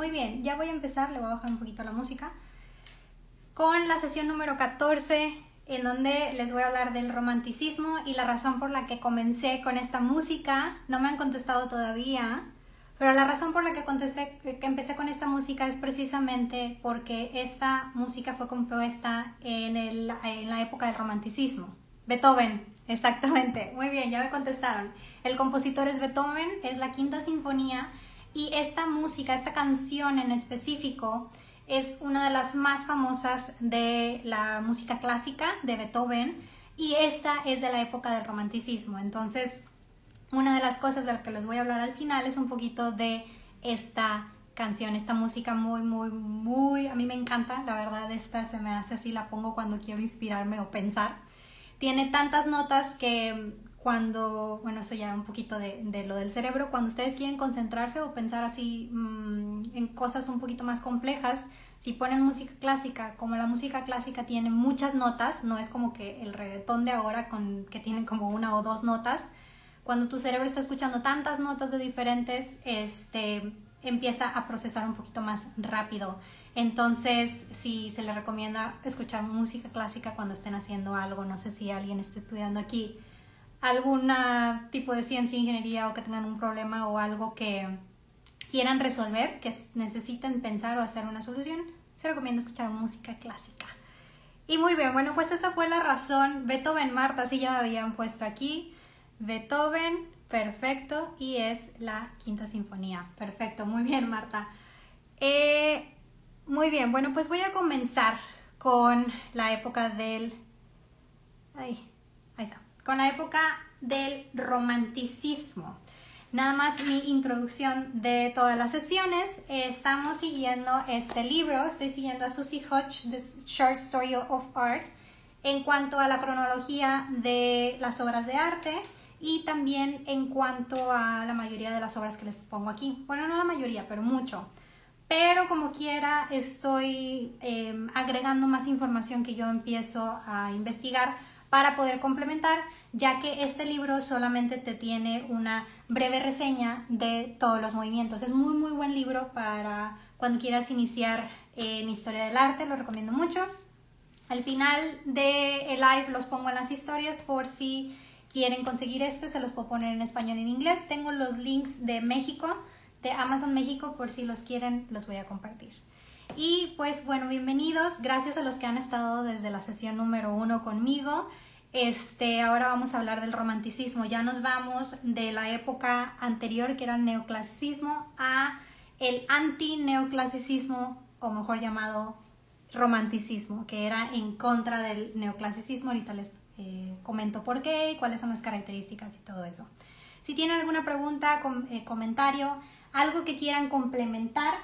muy bien, ya voy a empezar, le voy a bajar un poquito la música, con la sesión número 14, en donde les voy a hablar del romanticismo y la razón por la que comencé con esta música. No me han contestado todavía, pero la razón por la que, contesté, que empecé con esta música es precisamente porque esta música fue compuesta en, el, en la época del romanticismo. Beethoven, exactamente. Muy bien, ya me contestaron. El compositor es Beethoven, es la quinta sinfonía y esta música, esta canción en específico, es una de las más famosas de la música clásica de Beethoven y esta es de la época del romanticismo. Entonces, una de las cosas de las que les voy a hablar al final es un poquito de esta canción, esta música muy, muy, muy, a mí me encanta, la verdad, esta se me hace así, la pongo cuando quiero inspirarme o pensar. Tiene tantas notas que cuando, bueno, eso ya un poquito de, de lo del cerebro, cuando ustedes quieren concentrarse o pensar así mmm, en cosas un poquito más complejas, si ponen música clásica, como la música clásica tiene muchas notas, no es como que el reggaetón de ahora con, que tienen como una o dos notas, cuando tu cerebro está escuchando tantas notas de diferentes, este, empieza a procesar un poquito más rápido. Entonces, si se les recomienda escuchar música clásica cuando estén haciendo algo, no sé si alguien esté estudiando aquí, algún tipo de ciencia, ingeniería o que tengan un problema o algo que quieran resolver, que necesiten pensar o hacer una solución, se recomienda escuchar música clásica. Y muy bien, bueno, pues esa fue la razón. Beethoven, Marta, sí ya me habían puesto aquí. Beethoven, perfecto, y es la quinta sinfonía. Perfecto, muy bien, Marta. Eh, muy bien, bueno, pues voy a comenzar con la época del... Ay, con la época del romanticismo. Nada más mi introducción de todas las sesiones. Estamos siguiendo este libro, estoy siguiendo a Susie Hodge, The Short Story of Art, en cuanto a la cronología de las obras de arte y también en cuanto a la mayoría de las obras que les pongo aquí. Bueno, no la mayoría, pero mucho. Pero como quiera, estoy eh, agregando más información que yo empiezo a investigar para poder complementar, ya que este libro solamente te tiene una breve reseña de todos los movimientos. Es muy muy buen libro para cuando quieras iniciar en historia del arte, lo recomiendo mucho. Al final de live los pongo en las historias por si quieren conseguir este, se los puedo poner en español y en inglés. Tengo los links de México, de Amazon México, por si los quieren, los voy a compartir. Y pues bueno, bienvenidos. Gracias a los que han estado desde la sesión número uno conmigo. Este, ahora vamos a hablar del romanticismo. Ya nos vamos de la época anterior, que era el neoclasicismo, a el anti-neoclasicismo, o mejor llamado romanticismo, que era en contra del neoclasicismo. Ahorita les eh, comento por qué y cuáles son las características y todo eso. Si tienen alguna pregunta, eh, comentario, algo que quieran complementar,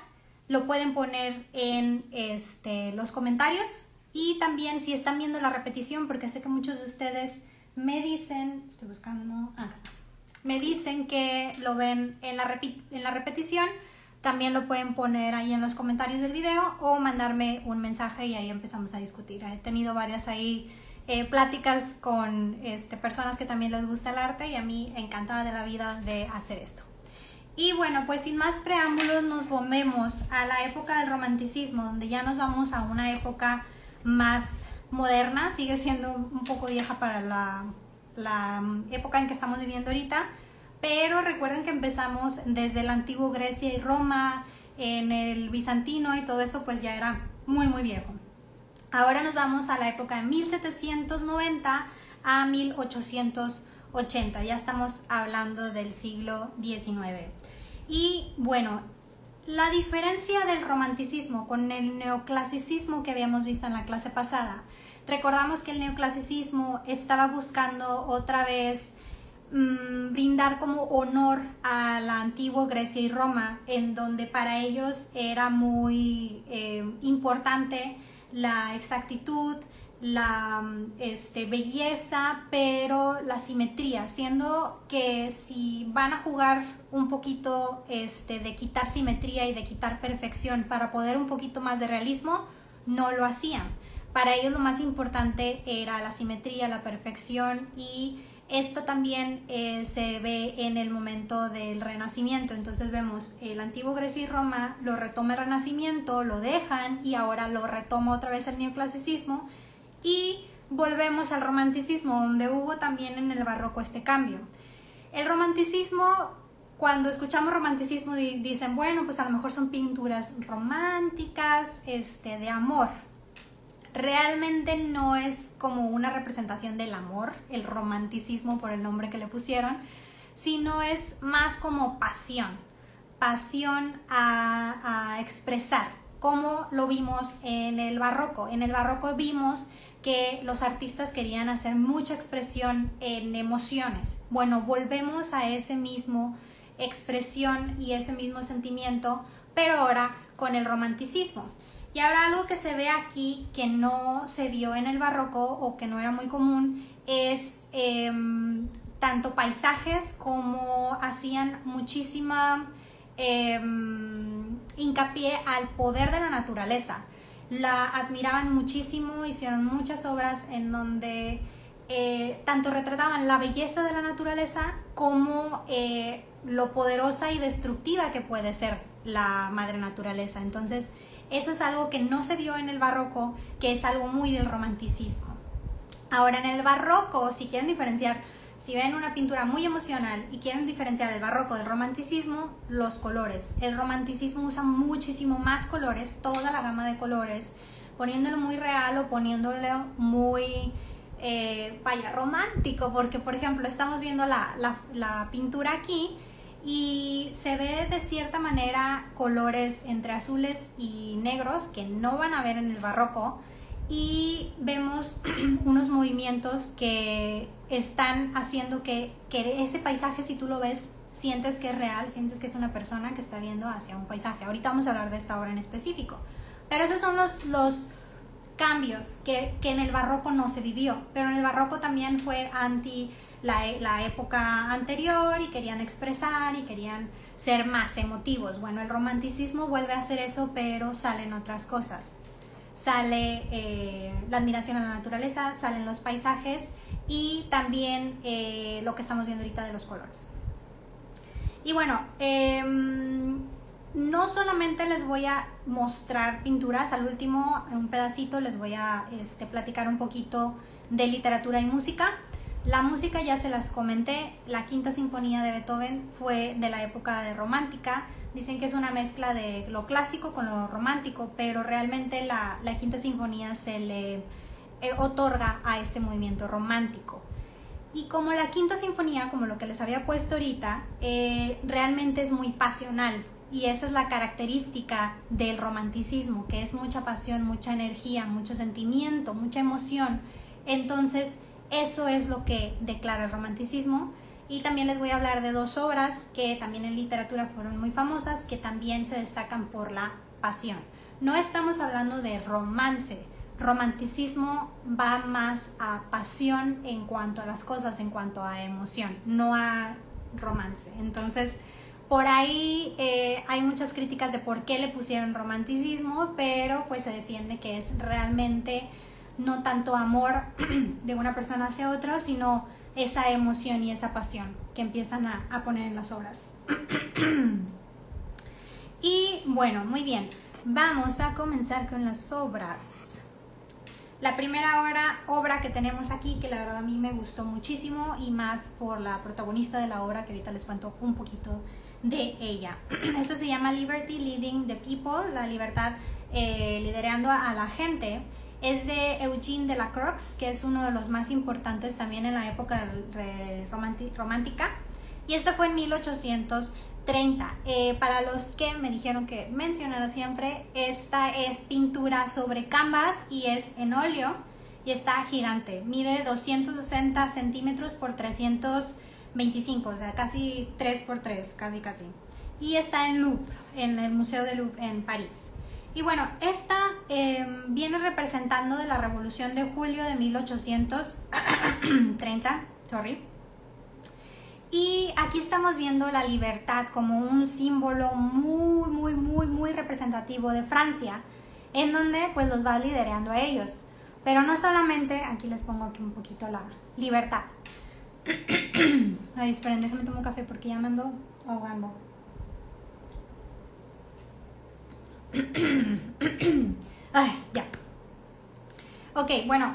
lo pueden poner en este, los comentarios y también si están viendo la repetición, porque sé que muchos de ustedes me dicen, estoy buscando, ah, me dicen que lo ven en la, en la repetición, también lo pueden poner ahí en los comentarios del video o mandarme un mensaje y ahí empezamos a discutir. He tenido varias ahí eh, pláticas con este, personas que también les gusta el arte y a mí encantada de la vida de hacer esto. Y bueno, pues sin más preámbulos nos volvemos a la época del romanticismo, donde ya nos vamos a una época más moderna, sigue siendo un poco vieja para la, la época en que estamos viviendo ahorita, pero recuerden que empezamos desde la antigua Grecia y Roma, en el bizantino y todo eso pues ya era muy muy viejo. Ahora nos vamos a la época de 1790 a 1880, ya estamos hablando del siglo XIX. Y bueno, la diferencia del romanticismo con el neoclasicismo que habíamos visto en la clase pasada. Recordamos que el neoclasicismo estaba buscando otra vez mm, brindar como honor a la antigua Grecia y Roma, en donde para ellos era muy eh, importante la exactitud, la este, belleza, pero la simetría, siendo que si van a jugar un poquito este, de quitar simetría y de quitar perfección para poder un poquito más de realismo, no lo hacían. Para ellos lo más importante era la simetría, la perfección y Esto también eh, se ve en el momento del Renacimiento, entonces vemos el antiguo Grecia y Roma, lo retoma el Renacimiento, lo dejan y ahora lo retoma otra vez el neoclasicismo y volvemos al romanticismo, donde hubo también en el barroco este cambio. El romanticismo, cuando escuchamos romanticismo dicen, bueno, pues a lo mejor son pinturas románticas, este, de amor, realmente no es como una representación del amor, el romanticismo por el nombre que le pusieron, sino es más como pasión, pasión a, expresar, como lo vimos en el barroco. En el barroco vimos que los artistas querían hacer mucha expresión en emociones. Bueno, volvemos a ese mismo expresión y ese mismo sentimiento, pero ahora con el romanticismo. Y ahora algo que se ve aquí que no se vio en el barroco o que no era muy común es em, tanto paisajes como hacían muchísima em, hincapié al poder de la naturaleza. La admiraban muchísimo, hicieron muchas obras en donde eh, tanto retrataban la belleza de la naturaleza como eh, lo poderosa y destructiva que puede ser la madre naturaleza. Entonces, eso es algo que no se vio en el barroco, que es algo muy del romanticismo. Ahora, en el barroco, si quieren diferenciar, si ven una pintura muy emocional y quieren diferenciar el barroco del romanticismo, los colores. El romanticismo usa muchísimo más colores, toda la gama de colores, poniéndolo muy real o poniéndolo muy, eh, vaya, romántico, porque por ejemplo estamos viendo la, la pintura aquí y se ve de cierta manera colores entre azules y negros que no van a ver en el barroco y vemos unos movimientos que están haciendo que, ese paisaje si tú lo ves sientes que es real, sientes que es una persona que está viendo hacia un paisaje. Ahorita vamos a hablar de esta obra en específico. Pero esos son los, los cambios que, que en el barroco no se vivió. Pero en el barroco también fue anti la, época anterior y querían expresar y querían ser más emotivos. Bueno, el romanticismo vuelve a hacer eso, pero salen otras cosas. Sale eh, la admiración a la naturaleza, salen los paisajes y también eh, lo que estamos viendo ahorita de los colores. Y bueno, em, no solamente les voy a mostrar pinturas, al último, un pedacito, les voy a este, platicar un poquito de literatura y música. La música ya se las comenté, la quinta sinfonía de Beethoven fue de la época de romántica, dicen que es una mezcla de lo clásico con lo romántico, pero realmente la, quinta sinfonía se le eh, otorga a este movimiento romántico. Y como la quinta sinfonía, como lo que les había puesto ahorita, eh, realmente es muy pasional. Y esa es la característica del romanticismo, que es mucha pasión, mucha energía, mucho sentimiento, mucha emoción. Entonces, eso es lo que declara el romanticismo. Y también les voy a hablar de dos obras que también en literatura fueron muy famosas, que también se destacan por la pasión. No estamos hablando de romance. Romanticismo va más a pasión en cuanto a las cosas, en cuanto a emoción, no a romance. Entonces, por ahí eh, hay muchas críticas de por qué le pusieron romanticismo, pero pues se defiende que es realmente no tanto amor de una persona hacia otra, sino esa emoción y esa pasión que empiezan a, poner en las obras. y bueno, muy bien, vamos a comenzar con las obras. La primera obra, obra que tenemos aquí, que la verdad a mí me gustó muchísimo y más por la protagonista de la obra, que ahorita les cuento un poquito de ella. Esta se llama Liberty Leading the People, la libertad eh, liderando a la gente es de Eugene de la Croix, que es uno de los más importantes también en la época romántica. Y esta fue en 1830. Eh, para los que me dijeron que mencionara siempre, esta es pintura sobre canvas y es en óleo y está gigante. Mide 260 centímetros por 325, o sea, casi 3 por 3, casi casi. Y está en Louvre, en el Museo de Louvre en París. Y bueno, esta em, viene representando de la Revolución de Julio de 1830, sorry. Y aquí estamos viendo la libertad como un símbolo muy, muy, muy, muy representativo de Francia, en donde pues los va liderando a ellos. Pero no solamente, aquí les pongo aquí un poquito la libertad. Ay, esperen, déjame tomar un café porque ya me ando ahogando. Ay, ya. Ok, bueno,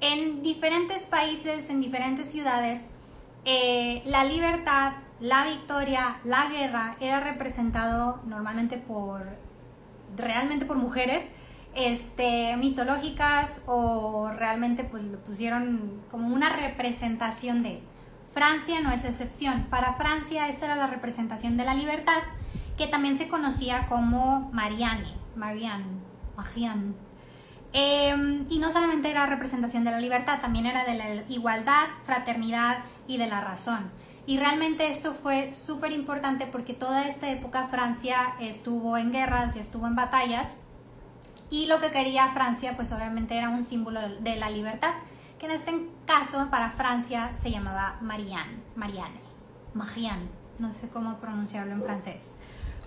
en diferentes países, en diferentes ciudades, eh, la libertad, la victoria, la guerra era representado normalmente por, realmente por mujeres este, mitológicas o realmente pues lo pusieron como una representación de Francia no es excepción. Para Francia esta era la representación de la libertad que también se conocía como Marianne, Marianne, Marianne. Em, y no solamente era representación de la libertad, también era de la igualdad, fraternidad y de la razón. Y realmente esto fue súper importante porque toda esta época Francia estuvo en guerras y estuvo en batallas y lo que quería Francia, pues obviamente era un símbolo de la libertad, que en este caso para Francia se llamaba Marianne, Marianne, Marianne, no sé cómo pronunciarlo en francés.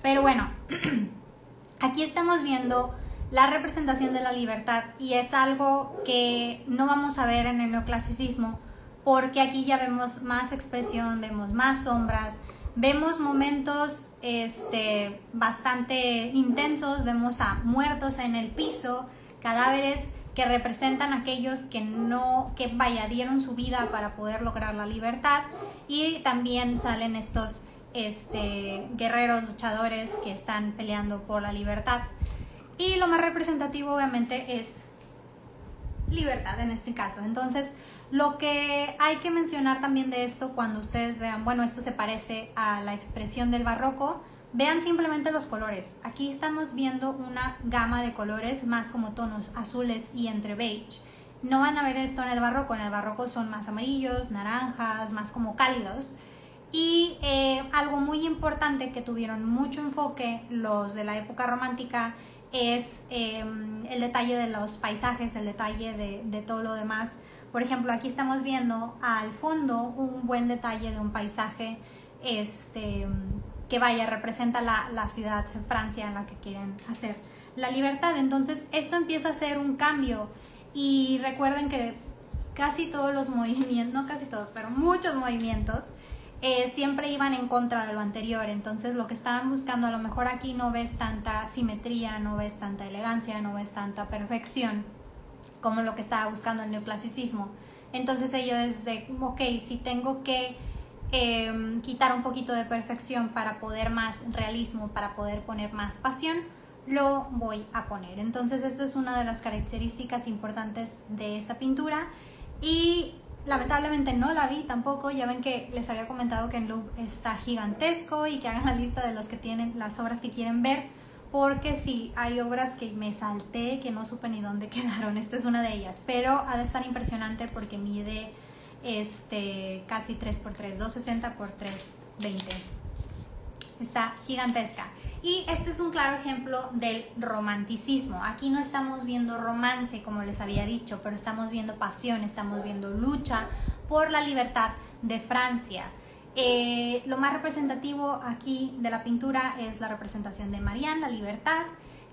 Pero bueno, aquí estamos viendo la representación de la libertad y es algo que no vamos a ver en el neoclasicismo porque aquí ya vemos más expresión, vemos más sombras, vemos momentos este, bastante intensos, vemos a muertos en el piso, cadáveres que representan a aquellos que no, que vaya, dieron su vida para poder lograr la libertad y también salen estos este, guerreros, luchadores que están peleando por la libertad. Y lo más representativo obviamente es libertad en este caso. Entonces, lo que hay que mencionar también de esto cuando ustedes vean, bueno, esto se parece a la expresión del barroco, vean simplemente los colores. Aquí estamos viendo una gama de colores más como tonos azules y entre beige. No van a ver esto en el barroco, en el barroco son más amarillos, naranjas, más como cálidos. Y eh, algo muy importante que tuvieron mucho enfoque los de la época romántica es em, el detalle de los paisajes, el detalle de, de todo lo demás por ejemplo, aquí estamos viendo al fondo un buen detalle de un paisaje este, que vaya, representa la, la ciudad de Francia en la que quieren hacer la libertad. Entonces, esto empieza a ser un cambio y recuerden que casi todos los movimientos, no casi todos, pero muchos movimientos, eh, siempre iban en contra de lo anterior. Entonces lo que estaban buscando, a lo mejor aquí no ves tanta simetría, no ves tanta elegancia, no ves tanta perfección como lo que estaba buscando el neoclasicismo. Entonces ellos de, ok, si tengo que em, quitar un poquito de perfección para poder más realismo, para poder poner más pasión, lo voy a poner. Entonces eso es una de las características importantes de esta pintura y lamentablemente no la vi tampoco. Ya ven que les había comentado que el Louvre está gigantesco y que hagan la lista de los que tienen las obras que quieren ver porque sí, hay obras que me salté, que no supe ni dónde quedaron, esta es una de ellas, pero ha de estar impresionante porque mide este, casi 3x3, 260 x 320. Está gigantesca. Y este es un claro ejemplo del romanticismo. Aquí no estamos viendo romance, como les había dicho, pero estamos viendo pasión, estamos viendo lucha por la libertad de Francia. Eh, lo más representativo aquí de la pintura es la representación de Marianne, la libertad,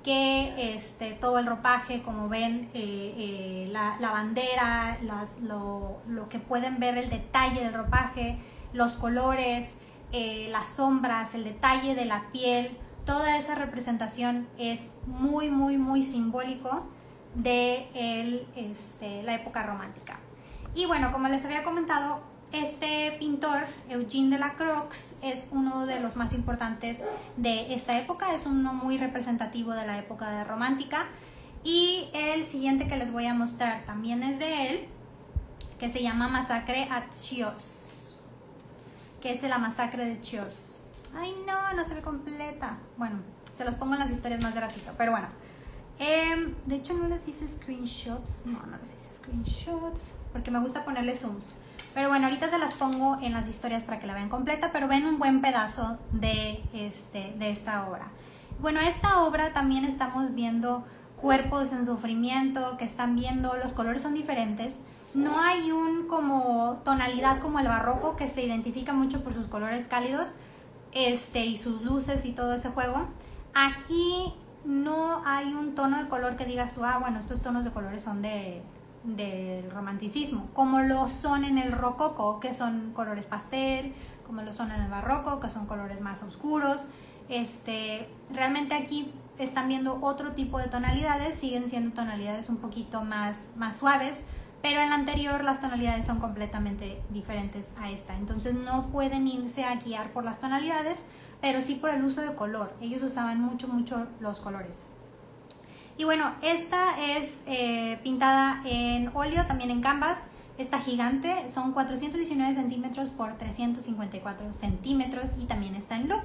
que este, todo el ropaje, como ven, eh, eh, la, bandera, lo, lo, que pueden ver, el detalle del ropaje, los colores, las sombras, el detalle de la piel, toda esa representación es muy, muy, muy simbólico de el, este, la época romántica. Y bueno, como les había comentado, este pintor, Eugene de la Croix, es uno de los más importantes de esta época, es uno muy representativo de la época de romántica. Y el siguiente que les voy a mostrar también es de él, que se llama Masacre a Chios, que es la masacre de Chios. Ay no, no se ve completa. Bueno, se los pongo en las historias más de ratito, pero bueno. Em, de hecho no les hice screenshots, no, no les hice screenshots, porque me gusta ponerle zooms. Pero bueno, ahorita se las pongo en las historias para que la vean completa, pero ven un buen pedazo de, este, de esta obra. Bueno, esta obra también estamos viendo cuerpos en sufrimiento, que están viendo, los colores son diferentes. No hay un como tonalidad como el barroco que se identifica mucho por sus colores cálidos este, y sus luces y todo ese juego. Aquí no hay un tono de color que digas tú, ah, bueno, estos tonos de colores son de del romanticismo, como lo son en el rococo, que son colores pastel, como lo son en el barroco, que son colores más oscuros. Este, realmente aquí están viendo otro tipo de tonalidades, siguen siendo tonalidades un poquito más, más suaves, pero en la anterior las tonalidades son completamente diferentes a esta. Entonces no pueden irse a guiar por las tonalidades, pero sí por el uso de color. Ellos usaban mucho, mucho los colores. Y bueno, esta es eh, pintada en óleo, también en canvas. Esta gigante son 419 centímetros por 354 centímetros y también está en loop.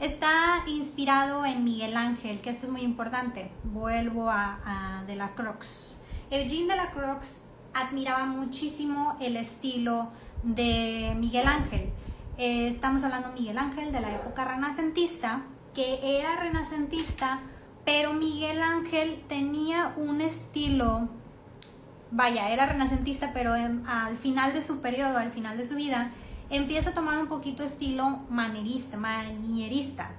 Está inspirado en Miguel Ángel, que esto es muy importante. Vuelvo a, a De la Croix. Eugene de la Croix admiraba muchísimo el estilo de Miguel Ángel. Eh, estamos hablando de Miguel Ángel de la época renacentista, que era renacentista, pero Miguel Ángel tenía un estilo, vaya, era renacentista, pero al final de su periodo, al final de su vida, empieza a tomar un poquito estilo manierista, manierista.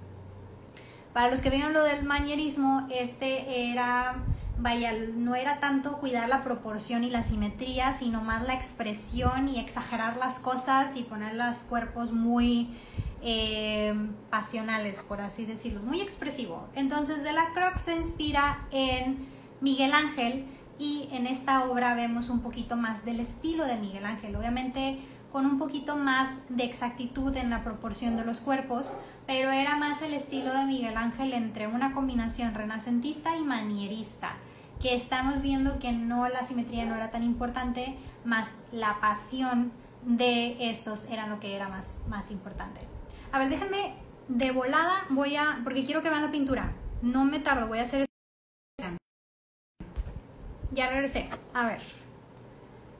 Para los que vieron lo del manierismo, este era, vaya, no era tanto cuidar la proporción y la simetría, sino más la expresión y exagerar las cosas y poner los cuerpos muy eh, pasionales, por así decirlo, muy expresivo. Entonces, De la Croix se inspira en Miguel Ángel y en esta obra vemos un poquito más del estilo de Miguel Ángel. Obviamente, con un poquito más de exactitud en la proporción de los cuerpos, pero era más el estilo de Miguel Ángel entre una combinación renacentista y manierista, que estamos viendo que no la simetría no era tan importante, más la pasión de estos era lo que era más, más importante. A ver, déjenme de volada, voy a, porque quiero que vean la pintura, no me tardo, voy a hacer... Ya regresé, a ver,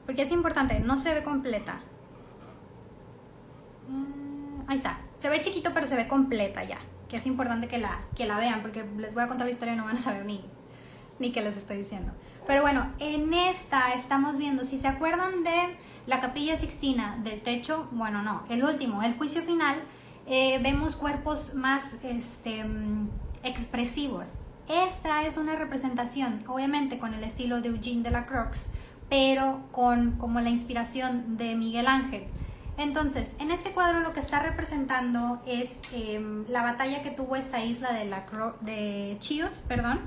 porque es importante, no se ve completa. Mm, ahí está. Se ve chiquito, pero se ve completa ya. Que es importante que la, que la vean, porque les voy a contar la historia y no van a saber ni, ni qué les estoy diciendo. Pero bueno, en esta estamos viendo, si se acuerdan de la capilla sixtina del techo, bueno, no, el último, el juicio final, eh, vemos cuerpos más este, mm, expresivos. Esta es una representación, obviamente con el estilo de Eugene de la Croix, pero con como la inspiración de Miguel Ángel. Entonces, en este cuadro lo que está representando es em, la batalla que tuvo esta isla de, de Chios, perdón.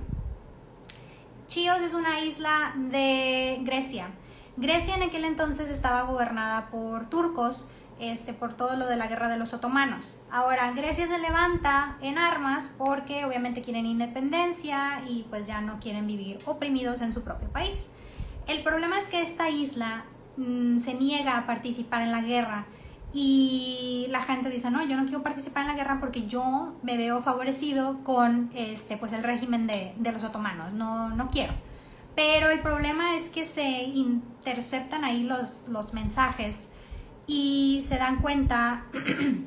Chios es una isla de Grecia. Grecia en aquel entonces estaba gobernada por turcos, este, por todo lo de la guerra de los otomanos. Ahora, Grecia se levanta en armas porque obviamente quieren independencia y pues ya no quieren vivir oprimidos en su propio país. El problema es que esta isla Mm, se niega a participar en la guerra y la gente dice, no, yo no quiero participar en la guerra porque yo me veo favorecido con este, pues el régimen de, de los otomanos, no, no quiero. Pero el problema es que se interceptan ahí los, los mensajes y se dan cuenta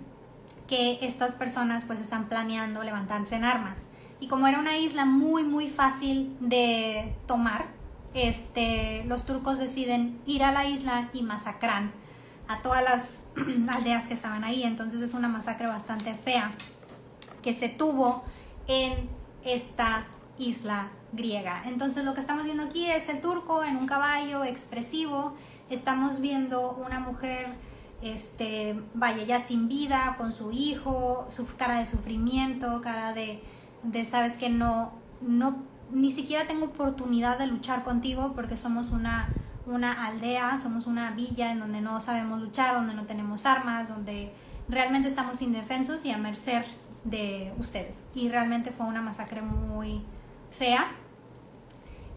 que estas personas pues están planeando levantarse en armas. Y como era una isla muy, muy fácil de tomar, este, los turcos deciden ir a la isla y masacran a todas las aldeas que estaban ahí. Entonces es una masacre bastante fea que se tuvo en esta isla griega. Entonces lo que estamos viendo aquí es el turco en un caballo expresivo. Estamos viendo una mujer, este, vaya, ya sin vida, con su hijo, su cara de sufrimiento, cara de, de sabes que no, no ni siquiera tengo oportunidad de luchar contigo porque somos una, una aldea, somos una villa en donde no sabemos luchar, donde no tenemos armas, donde realmente estamos indefensos y a merced de ustedes. Y realmente fue una masacre muy fea.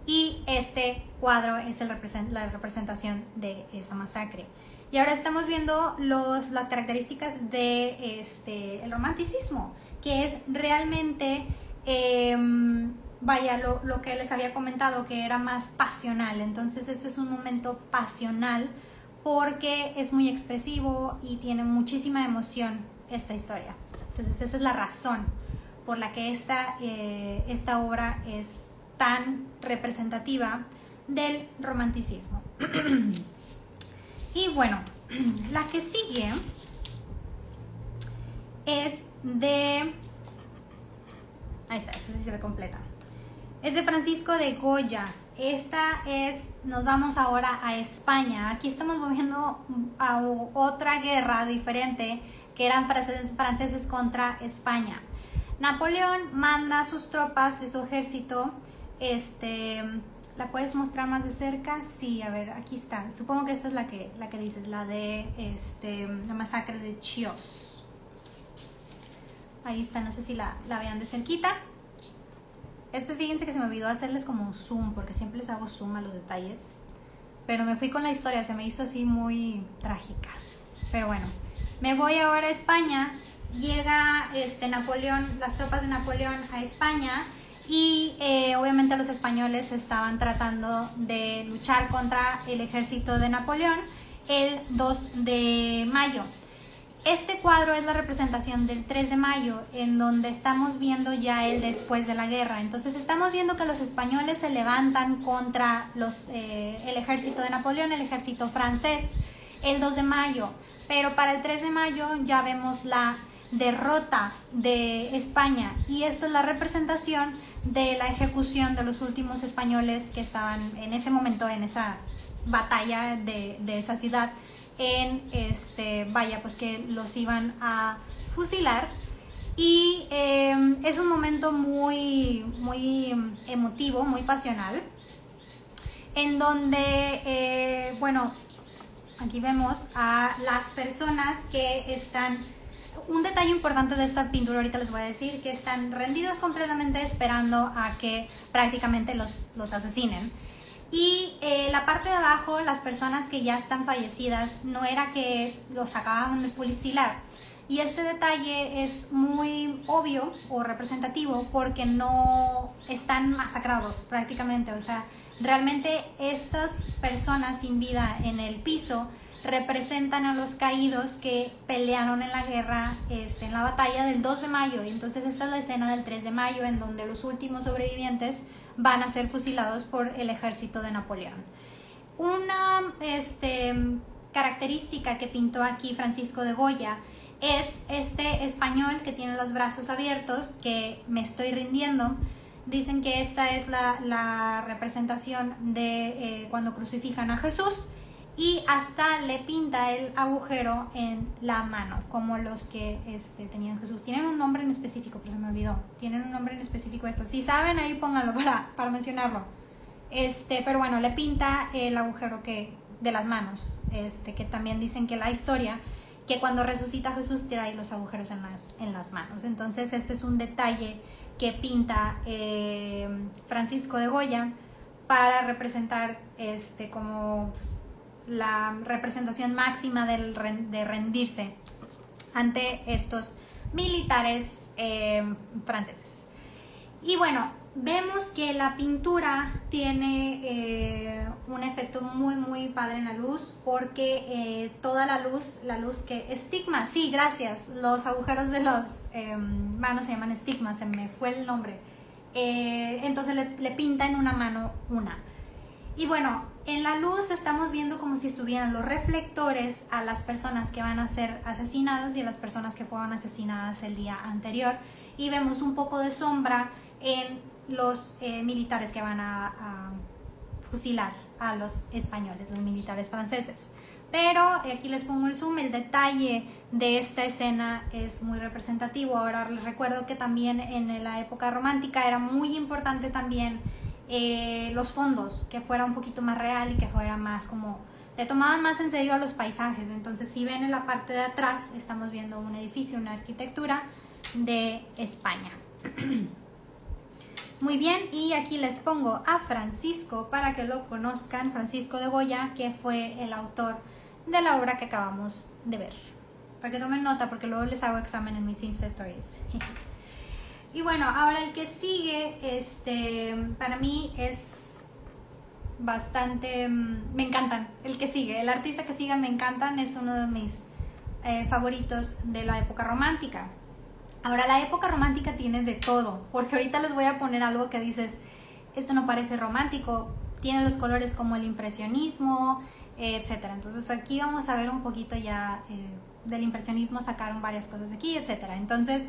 Y este cuadro es el la representación de esa masacre. Y ahora estamos viendo los, las características de este, romanticismo, que es realmente em, vaya, lo, que les había comentado, que era más pasional. Entonces este es un momento pasional porque es muy expresivo y tiene muchísima emoción esta historia. Entonces esa es la razón por la que esta, eh, esta obra es tan representativa del romanticismo. y bueno, la que sigue es de... Ahí está, esa sí se ve completa. Es de Francisco de Goya. esta es, nos vamos ahora a España. Aquí estamos moviendo a otra guerra diferente que eran franceses, contra España. Napoleón manda sus tropas de su ejército, este, ¿la puedes mostrar más de cerca? Sí, a ver, aquí está. Supongo que esta es la que, la que dices, la de este, la masacre de Chios. Ahí está, no sé si la, la vean de cerquita. Este, fíjense que se me olvidó hacerles como zoom, porque siempre les hago zoom a los detalles. Pero me fui con la historia, se me hizo así muy trágica. Pero bueno, me voy ahora a España. Llega este Napoleón, las tropas de Napoleón a España y eh, obviamente los españoles estaban tratando de luchar contra el ejército de Napoleón el 2 de mayo. Este cuadro es la representación del 3 de mayo, en donde estamos viendo ya el después de la guerra. Entonces estamos viendo que los españoles se levantan contra los, eh, el ejército de Napoleón, el ejército francés, el 2 de mayo. Pero para el 3 de mayo ya vemos la derrota de España y esta es la representación de la ejecución de los últimos españoles que estaban en ese momento en esa batalla de, de esa ciudad en este, vaya, pues que los iban a fusilar. Y em, es un momento muy, muy emotivo, muy pasional, en donde, eh, bueno, aquí vemos a las personas que están, un detalle importante de esta pintura ahorita les voy a decir, que están rendidos completamente esperando a que prácticamente los, los asesinen. Y eh, la parte de abajo, las personas que ya están fallecidas, no era que los acababan de fusilar. Y este detalle es muy obvio o representativo porque no están masacrados prácticamente. O sea, realmente estas personas sin vida en el piso representan a los caídos que pelearon en la guerra, este, en la batalla del 2 de mayo. Entonces esta es la escena del 3 de mayo en donde los últimos sobrevivientes van a ser fusilados por el ejército de Napoleón. Una este, característica que pintó aquí Francisco de Goya es este español que tiene los brazos abiertos, que me estoy rindiendo. Dicen que esta es la, representación de eh, cuando crucifican a Jesús y hasta le pinta el agujero en la mano, como los que este, tenían Jesús. Tienen un nombre en específico, pero se me olvidó. Tienen un nombre en específico esto. Si saben, ahí pónganlo para, para mencionarlo. Este, pero bueno, le pinta el agujero que, de las manos, este, que también dicen que la historia, que cuando resucita Jesús ahí los agujeros en las, en las manos. Entonces este es un detalle que pinta eh, Francisco de Goya para representar este, como la representación máxima del, de rendirse ante estos militares eh, franceses. Y bueno, vemos que la pintura tiene eh, un efecto muy muy padre en la luz porque eh, toda la luz, la luz que estigma, sí, gracias, los agujeros de los manos se llaman estigmas, se me fue el nombre. entonces le pinta en una mano una. Y bueno, en la luz estamos viendo como si estuvieran los reflectores a las personas que van a ser asesinadas y a las personas que fueron asesinadas el día anterior. Y vemos un poco de sombra en los eh, militares que van a, fusilar a los españoles, los militares franceses. Pero aquí les pongo el zoom, el detalle de esta escena es muy representativo. Ahora les recuerdo que también en la época romántica era muy importante también eh, los fondos, que fuera un poquito más real y que fuera más como, le tomaban más en serio a los paisajes. Entonces, si ven en la parte de atrás, estamos viendo un edificio, una arquitectura de España. Muy bien, y aquí les pongo a Francisco para que lo conozcan, Francisco de Goya, que fue el autor de la obra que acabamos de ver. Para que tomen nota, porque luego les hago examen en mis Insta Stories. Y bueno, ahora el que sigue, este, para mí es bastante, mm, me encantan, el que sigue, el artista que sigue me encantan, es uno de mis eh, favoritos de la época romántica. Ahora, la época romántica tiene de todo, porque ahorita les voy a poner algo que dices, esto no parece romántico, tiene los colores como el impresionismo, etc. Entonces aquí vamos a ver un poquito ya eh, del impresionismo, sacaron varias cosas aquí, etc. Entonces,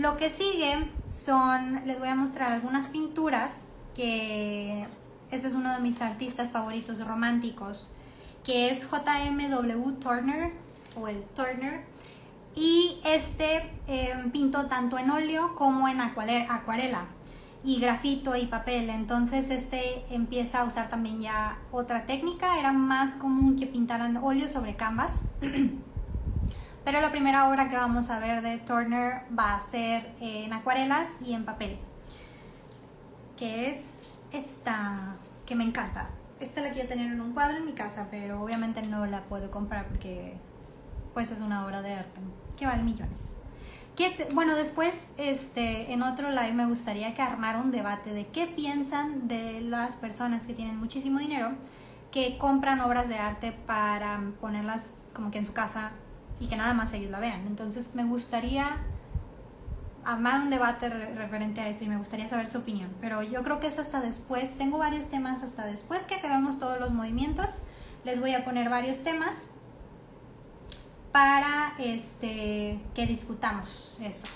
lo que sigue son, les voy a mostrar algunas pinturas que este es uno de mis artistas favoritos románticos, que es JMW Turner o el Turner. Y este eh, pintó tanto en óleo como en acuarela y grafito y papel. Entonces este empieza a usar también ya otra técnica. Era más común que pintaran óleo sobre canvas. Pero la primera obra que vamos a ver de Turner va a ser en acuarelas y en papel. Que es esta, que me encanta. Esta la quiero tener en un cuadro en mi casa, pero obviamente no la puedo comprar porque pues es una obra de arte que vale millones bueno, después este, en otro live me gustaría que armara un debate de qué piensan de las personas que tienen muchísimo dinero que compran obras de arte para ponerlas como que en su casa y que nada más ellos la vean. Entonces me gustaría armar un debate referente a eso y me gustaría saber su opinión. Pero yo creo que es hasta después. Tengo varios temas hasta después que acabemos todos los movimientos. Les voy a poner varios temas para este, que discutamos eso.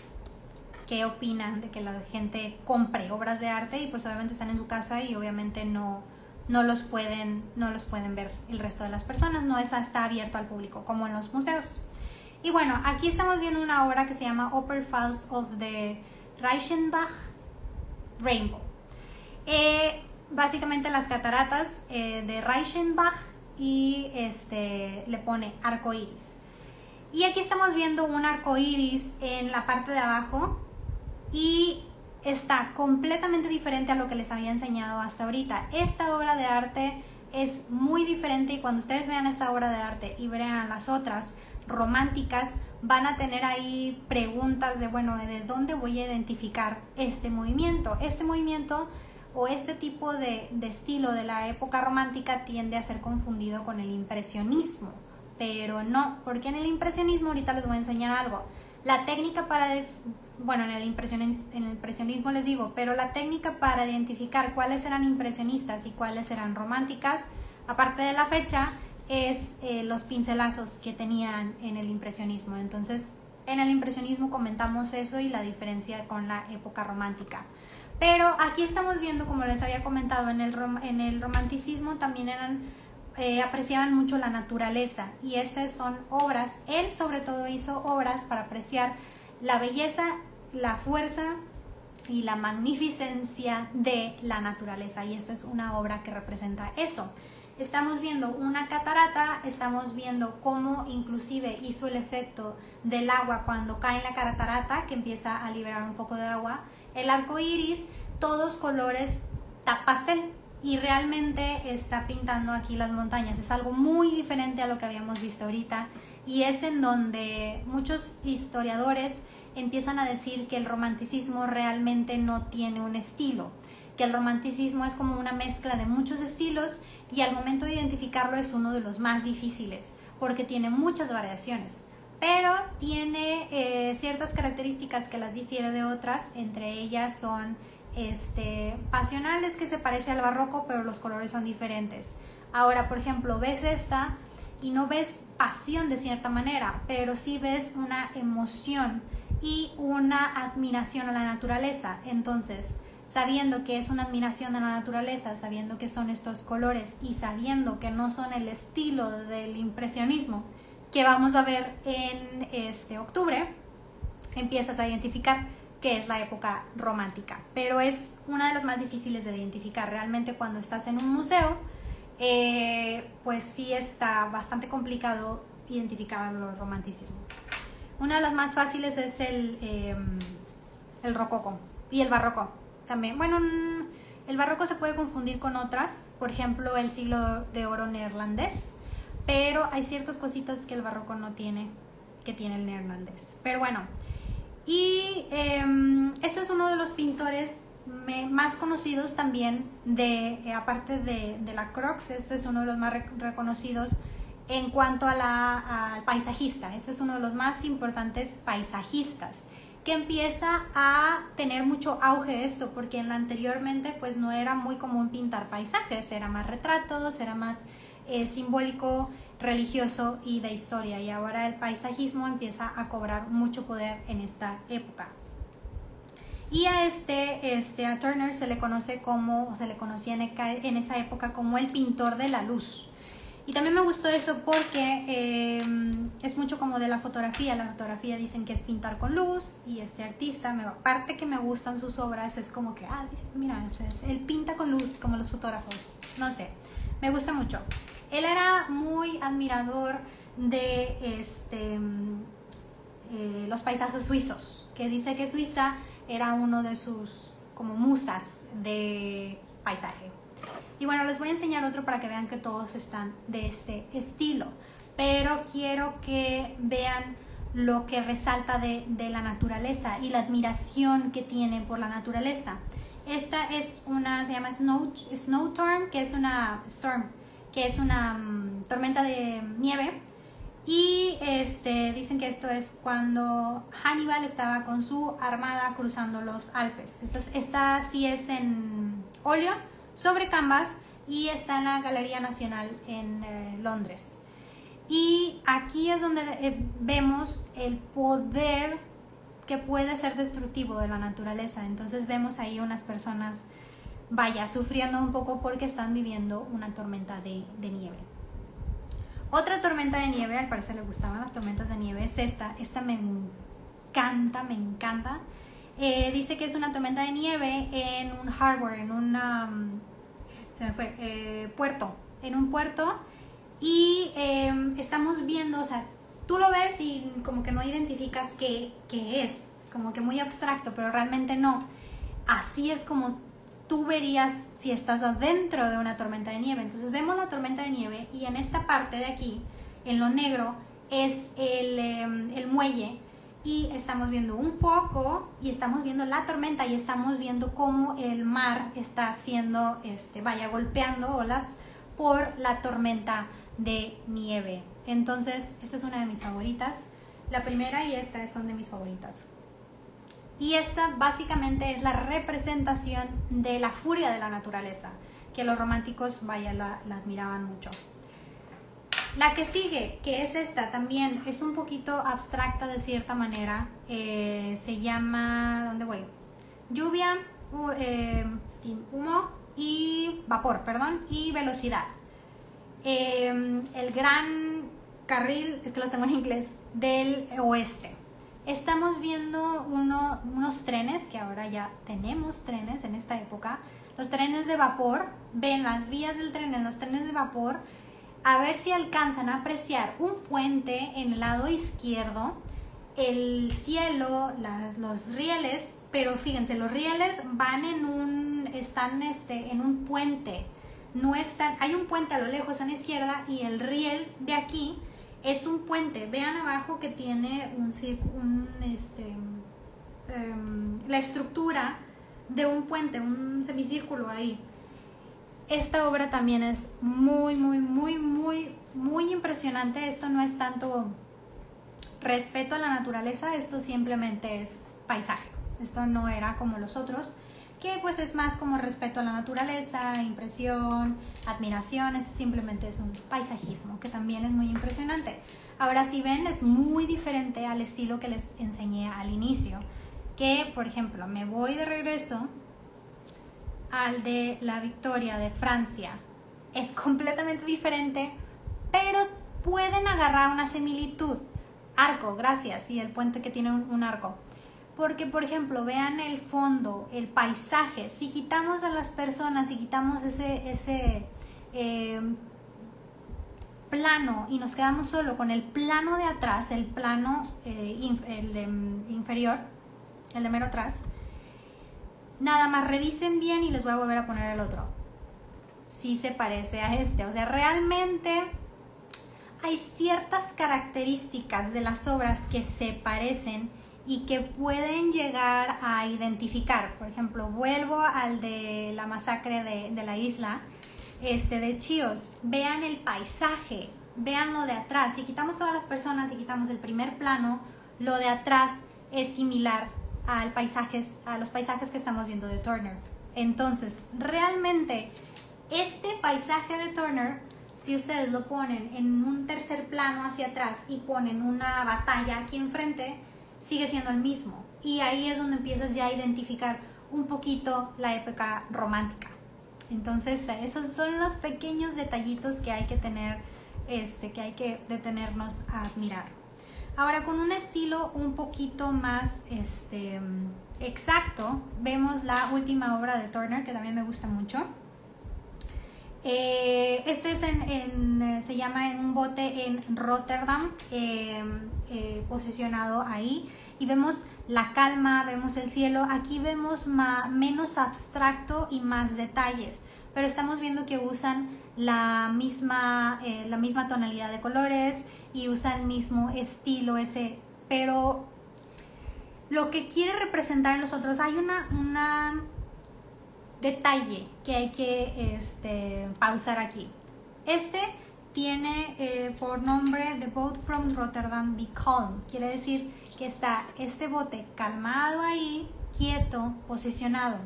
¿Qué opinan de que la gente compre obras de arte y pues obviamente están en su casa y obviamente no, no, los, pueden, no los pueden ver el resto de las personas, no está abierto al público como en los museos. Y bueno, aquí estamos viendo una obra que se llama Upper Falls of the Reichenbach Rainbow. Eh, básicamente las cataratas eh, de Reichenbach y este, le pone arco iris. Y aquí estamos viendo un arco iris en la parte de abajo y está completamente diferente a lo que les había enseñado hasta ahorita. Esta obra de arte es muy diferente y cuando ustedes vean esta obra de arte y vean las otras románticas, van a tener ahí preguntas de, bueno, ¿de dónde voy a identificar este movimiento? Este movimiento o este tipo de, estilo de la época romántica tiende a ser confundido con el impresionismo pero no, porque en el impresionismo, ahorita les voy a enseñar algo, la técnica para, bueno, en el impresionismo les digo, pero la técnica para identificar cuáles eran impresionistas y cuáles eran románticas, aparte de la fecha, es eh, los pincelazos que tenían en el impresionismo. Entonces, en el impresionismo comentamos eso y la diferencia con la época romántica. Pero aquí estamos viendo, como les había comentado, en el, en el romanticismo también eran eh, apreciaban mucho la naturaleza y estas son obras, él sobre todo hizo obras para apreciar la belleza, la fuerza y la magnificencia de la naturaleza y esta es una obra que representa eso. Estamos viendo una catarata, estamos viendo cómo inclusive hizo el efecto del agua cuando cae en la catarata, que empieza a liberar un poco de agua, el arco iris, todos colores pastel, y realmente está pintando aquí las montañas. Es algo muy diferente a lo que habíamos visto ahorita. Y es en donde muchos historiadores empiezan a decir que el romanticismo realmente no tiene un estilo, que el romanticismo es como una mezcla de muchos estilos y al momento de identificarlo es uno de los más difíciles porque tiene muchas variaciones pero tiene eh, ciertas características que las difiere de otras, entre ellas son este, pasionales que se parece al barroco, pero los colores son diferentes. Ahora, por ejemplo, ves esta y no ves pasión de cierta manera, pero sí ves una emoción y una admiración a la naturaleza. Entonces, sabiendo que es una admiración a la naturaleza, sabiendo que son estos colores y sabiendo que no son el estilo del impresionismo que vamos a ver en este octubre, empiezas a identificar que es la época romántica, pero es una de las más difíciles de identificar. Realmente cuando estás en un museo, eh, pues sí está bastante complicado identificar los romanticismo. Una de las más fáciles es el, em, el rococo y el barroco también. Bueno, el barroco se puede confundir con otras, por ejemplo, el siglo de oro neerlandés, pero hay ciertas cositas que el barroco no tiene, que tiene el neerlandés. Pero bueno, y em, este es uno de los pintores más conocidos también, de, eh, aparte de, la Crocs, este es uno de los más reconocidos en cuanto a la, al paisajista. Este es uno de los más importantes paisajistas que empieza a tener mucho auge esto, porque en la anteriormente pues no era muy común pintar paisajes, era más retratos, era más eh, simbólico religioso y de historia y ahora el paisajismo empieza a cobrar mucho poder en esta época. Y a este, este, a Turner se le conoce como, o se le conocía en, esa época como el pintor de la luz. Y también me gustó eso porque eh, es mucho como de la fotografía. La fotografía dicen que es pintar con luz y este artista, me, aparte que me gustan sus obras, es como que, ah, mira, él pinta con luz como los fotógrafos. No sé, me gusta mucho. Él era muy admirador de este, eh, los paisajes suizos, que dice que Suiza era uno de sus como musas de paisaje. Y bueno, les voy a enseñar otro para que vean que todos están de este estilo. Pero quiero que vean lo que resalta de, la naturaleza y la admiración que tienen por la naturaleza. Esta es una, se llama Snow, Snowstorm, que es una storm, que es una mm, tormenta de nieve y este, dicen que esto es cuando Hannibal estaba con su armada cruzando los Alpes. Esta, sí es en óleo, sobre canvas, y está en la Galería Nacional en eh, Londres. Y aquí es donde eh, vemos el poder que puede ser destructivo de la naturaleza. Entonces vemos ahí unas personas, vaya, sufriendo un poco porque están viviendo una tormenta de nieve. Otra tormenta de nieve, al parecer le gustaban las tormentas de nieve, es esta. Esta me encanta, me encanta. Eh, dice que es una tormenta de nieve en un harbor, en un mm, se me fue, eh, puerto, en un puerto. Y em, estamos viendo, o sea, tú lo ves y como que no identificas qué, es, como que muy abstracto, pero realmente no. Así es como tú verías si estás adentro de una tormenta de nieve. Entonces vemos la tormenta de nieve y en esta parte de aquí, en lo negro, es el, em, el muelle y estamos viendo un foco y estamos viendo la tormenta y estamos viendo cómo el mar está haciendo, este, vaya, golpeando olas por la tormenta de nieve. Entonces, esta es una de mis favoritas. La primera y esta son de mis favoritas. Y esta básicamente es la representación de la furia de la naturaleza, que los románticos, vaya, la, admiraban mucho. La que sigue, que es esta también, es un poquito abstracta de cierta manera. Eh, se llama, ¿dónde voy? Lluvia, eh, humo y vapor, perdón, y velocidad. Eh, el gran carril, es que los tengo en inglés, del oeste estamos viendo unos trenes, que ahora ya tenemos trenes en esta época, los trenes de vapor, ven las vías del tren en los trenes de vapor, a ver si alcanzan a apreciar un puente en el lado izquierdo, el cielo, los rieles, pero fíjense, los rieles van en un, están este, en un puente, no están, hay un puente a lo lejos a la izquierda y el riel de aquí es un puente. Vean abajo que tiene un, un este, em, la estructura de un puente, un semicírculo ahí. Esta obra también es muy, muy, muy, muy, muy impresionante. Esto no es tanto respeto a la naturaleza, esto simplemente es paisaje. Esto no era como los otros que pues es más como respeto a la naturaleza, impresión, admiración, es simplemente es un paisajismo que también es muy impresionante. Ahora si ven es muy diferente al estilo que les enseñé al inicio, que por ejemplo me voy de regreso al de la victoria de Francia. Es completamente diferente, pero pueden agarrar una similitud. Arco, gracias, y el puente que tiene un arco. Porque, por ejemplo, vean el fondo, el paisaje. Si quitamos a las personas, si quitamos ese, ese eh, plano y nos quedamos solo con el plano de atrás, el plano eh, el mm, inferior, el de mero atrás, nada más revisen bien y les voy a volver a poner el otro. Si se parece a este. O sea, realmente hay ciertas características de las obras que se parecen y que pueden llegar a identificar. Por ejemplo, vuelvo al de la masacre de, la isla este, de Chios. Vean el paisaje, vean lo de atrás. Si quitamos todas las personas y quitamos el primer plano, lo de atrás es similar al paisajes, a los paisajes que estamos viendo de Turner. Entonces, realmente, este paisaje de Turner, si ustedes lo ponen en un tercer plano hacia atrás y ponen una batalla aquí enfrente, sigue siendo el mismo. Y ahí es donde empiezas ya a identificar un poquito la época romántica. Entonces, esos son los pequeños detallitos que hay que tener, este, que hay que detenernos a admirar. Ahora, con un estilo un poquito más este, exacto, vemos la última obra de Turner, que también me gusta mucho. Eh, este es en, eh, se llama En un bote en Rotterdam, em, eh, posicionado ahí. Y vemos la calma, vemos el cielo. Aquí vemos menos abstracto y más detalles. Pero estamos viendo que usan la misma, la misma tonalidad de colores y usan el mismo estilo ese. Pero lo que quiere representar en los otros, hay una, una detalle que hay que este, pausar aquí. Este tiene eh, por nombre The Boat from Rotterdam Be Calm. Quiere decir que está este bote calmado ahí, quieto, posicionado.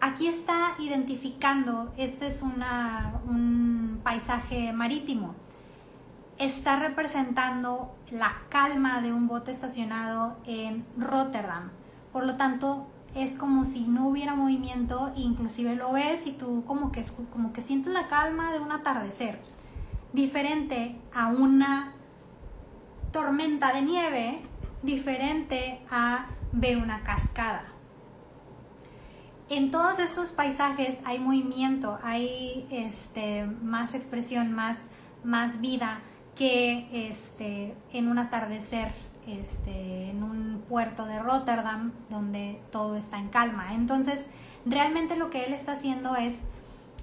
Aquí está identificando, este es un paisaje marítimo. Está representando la calma de un bote estacionado en Rotterdam. Por lo tanto, es como si no hubiera movimiento, inclusive lo ves y tú como que, como que sientes la calma de un atardecer, diferente a una tormenta de nieve, diferente a ver una cascada. En todos estos paisajes hay movimiento, hay este, más expresión, más, más vida que este, en un atardecer este, en un puerto de Rotterdam donde todo está en calma. Entonces, realmente lo que él está haciendo es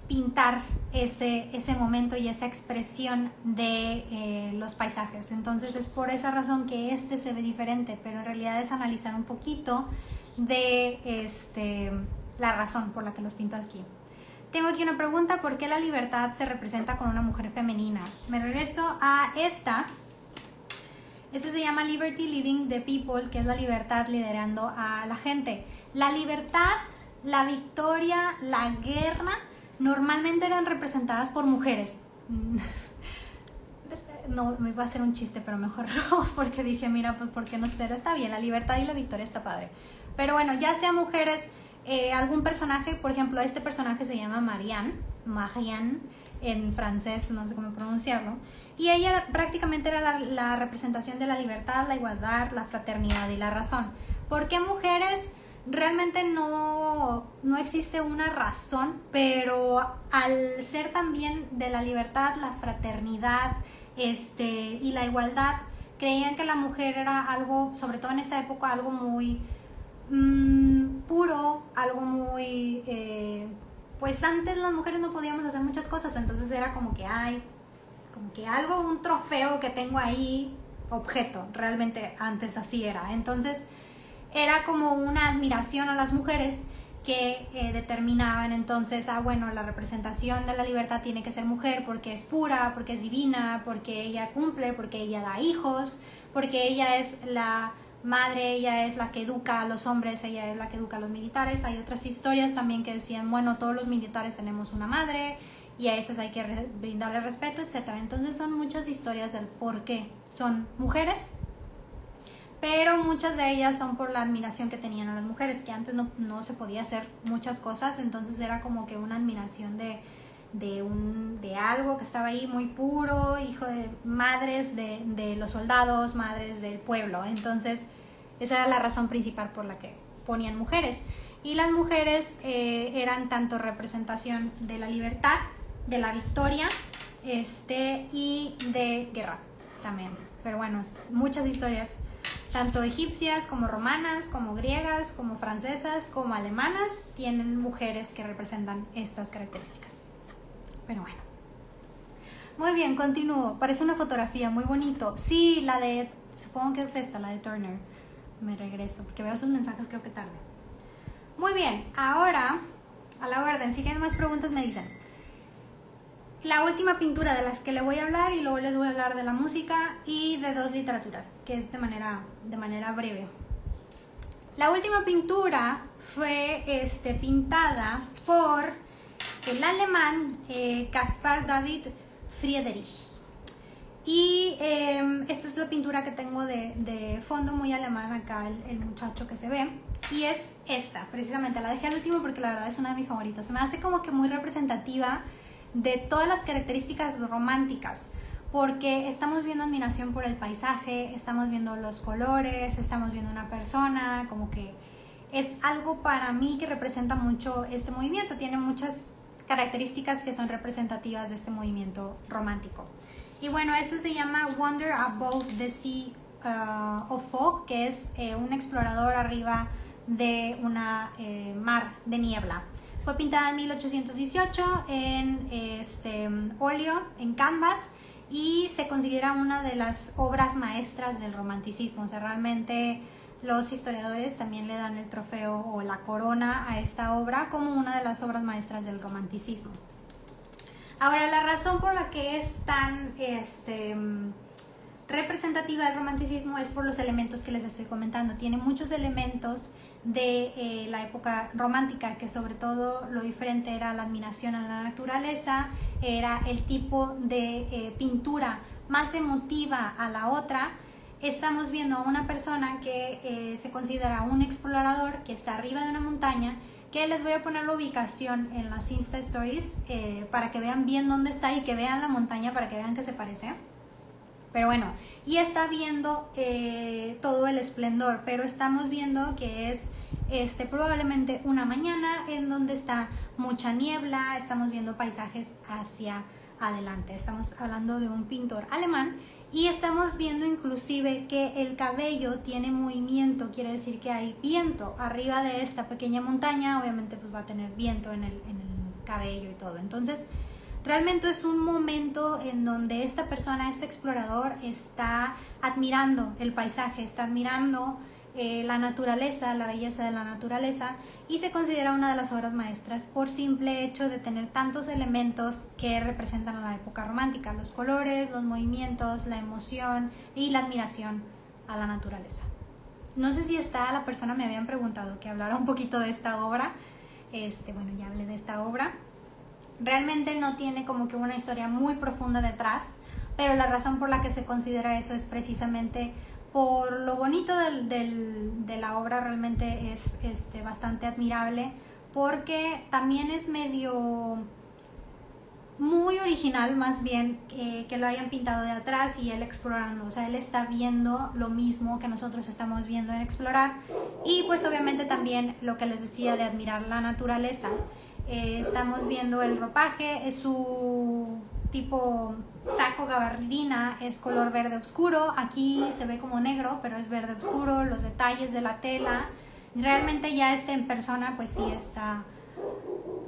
pintar ese, ese momento y esa expresión de eh, los paisajes. Entonces es por esa razón que este se ve diferente, pero en realidad es analizar un poquito de este, la razón por la que los pinto aquí. Tengo aquí una pregunta, ¿por qué la libertad se representa con una mujer femenina? Me regreso a esta, este se llama Liberty Leading the People, que es la libertad liderando a la gente. La libertad, la victoria, la guerra, normalmente eran representadas por mujeres. No, me iba a hacer un chiste, pero mejor no, porque dije, mira, pues porque no, pero está bien, la libertad y la victoria está padre. Pero bueno, ya sea mujeres, eh, algún personaje, por ejemplo, este personaje se llama Marianne, Marianne en francés, no sé cómo pronunciarlo, y ella prácticamente era la, representación de la libertad, la igualdad, la fraternidad y la razón. ¿Por qué mujeres? Realmente no, no existe una razón, pero al ser también de la libertad, la fraternidad este, y la igualdad, creían que la mujer era algo, sobre todo en esta época, algo muy mm, puro, algo muy... Eh, pues antes las mujeres no podíamos hacer muchas cosas, entonces era como que, ay, como que algo, un trofeo que tengo ahí, objeto, realmente antes así era. Entonces era como una admiración a las mujeres que eh, determinaban entonces, ah, bueno, la representación de la libertad tiene que ser mujer porque es pura, porque es divina, porque ella cumple, porque ella da hijos, porque ella es la madre, ella es la que educa a los hombres, ella es la que educa a los militares. Hay otras historias también que decían, bueno, todos los militares tenemos una madre, y a esas hay que brindarle respeto, etc. Entonces son muchas historias del por qué son mujeres, pero muchas de ellas son por la admiración que tenían a las mujeres, que antes no, no se podía hacer muchas cosas, entonces era como que una admiración de, de, un, de algo que estaba ahí muy puro, hijo de madres de, de los soldados, madres del pueblo. Entonces esa era la razón principal por la que ponían mujeres. Y las mujeres eh, eran tanto representación de la libertad de la victoria este, y de guerra también. Pero bueno, muchas historias, tanto egipcias como romanas, como griegas, como francesas, como alemanas, tienen mujeres que representan estas características. Pero bueno. Muy bien, continúo. Parece una fotografía muy bonito. Sí, la de, supongo que es esta, la de Turner. Me regreso, porque veo sus mensajes creo que tarde. Muy bien, ahora, a la orden, si tienen más preguntas me dicen la última pintura de las que le voy a hablar y luego les voy a hablar de la música y de dos literaturas, que es de manera, de manera breve. La última pintura fue este, pintada por el alemán eh, Caspar David Friedrich. Y em, esta es la pintura que tengo de, fondo, muy alemán acá, el, el, muchacho que se ve. Y es esta, precisamente. La dejé al último porque la verdad es una de mis favoritas. Me hace como que muy representativa de todas las características románticas. Porque estamos viendo admiración por el paisaje, estamos viendo los colores, estamos viendo una persona, como que es algo para mí que representa mucho este movimiento. Tiene muchas características que son representativas de este movimiento romántico. Y bueno, este se llama Wonder Above the Sea uh, of Fog, que es eh, un explorador arriba de una eh, mar de niebla. Fue pintada en 1818 en este óleo, en canvas, y se considera una de las obras maestras del romanticismo. O sea, realmente los historiadores también le dan el trofeo o la corona a esta obra como una de las obras maestras del romanticismo. Ahora, la razón por la que es tan este, representativa del romanticismo es por los elementos que les estoy comentando. Tiene muchos elementos de eh, la época romántica, que sobre todo lo diferente era la admiración a la naturaleza, era el tipo de eh, pintura más emotiva a la otra. Estamos viendo a una persona que eh, se considera un explorador, que está arriba de una montaña, que les voy a poner la ubicación en las Insta Stories eh, para que vean bien dónde está y que vean la montaña para que vean que se parece. Pero bueno, y está viendo eh, todo el esplendor, pero estamos viendo que es este, probablemente una mañana en donde está mucha niebla, estamos viendo paisajes hacia adelante. Estamos hablando de un pintor alemán y estamos viendo inclusive que el cabello tiene movimiento, quiere decir que hay viento arriba de esta pequeña montaña, obviamente pues va a tener viento en el, en el cabello y todo. Entonces, realmente es un momento en donde esta persona, este explorador, está admirando el paisaje, está admirando eh, la naturaleza, la belleza de la naturaleza y se considera una de las obras maestras por simple hecho de tener tantos elementos que representan a la época romántica, los colores, los movimientos, la emoción y la admiración a la naturaleza. No sé si está la persona, me habían preguntado que hablara un poquito de esta obra. Este, bueno, ya hablé de esta obra. Realmente no tiene como que una historia muy profunda detrás, pero la razón por la que se considera eso es precisamente por lo bonito de la obra realmente es este, bastante admirable porque también es medio muy original más bien que lo hayan pintado de atrás y él explorando, o sea, él está viendo lo mismo que nosotros estamos viendo en explorar y pues obviamente también lo que les decía de admirar la naturaleza. Eh, estamos viendo el ropaje, es su tipo saco gabardina es color verde oscuro, aquí se ve como negro, pero es verde oscuro, los detalles de la tela, realmente ya este en persona pues sí está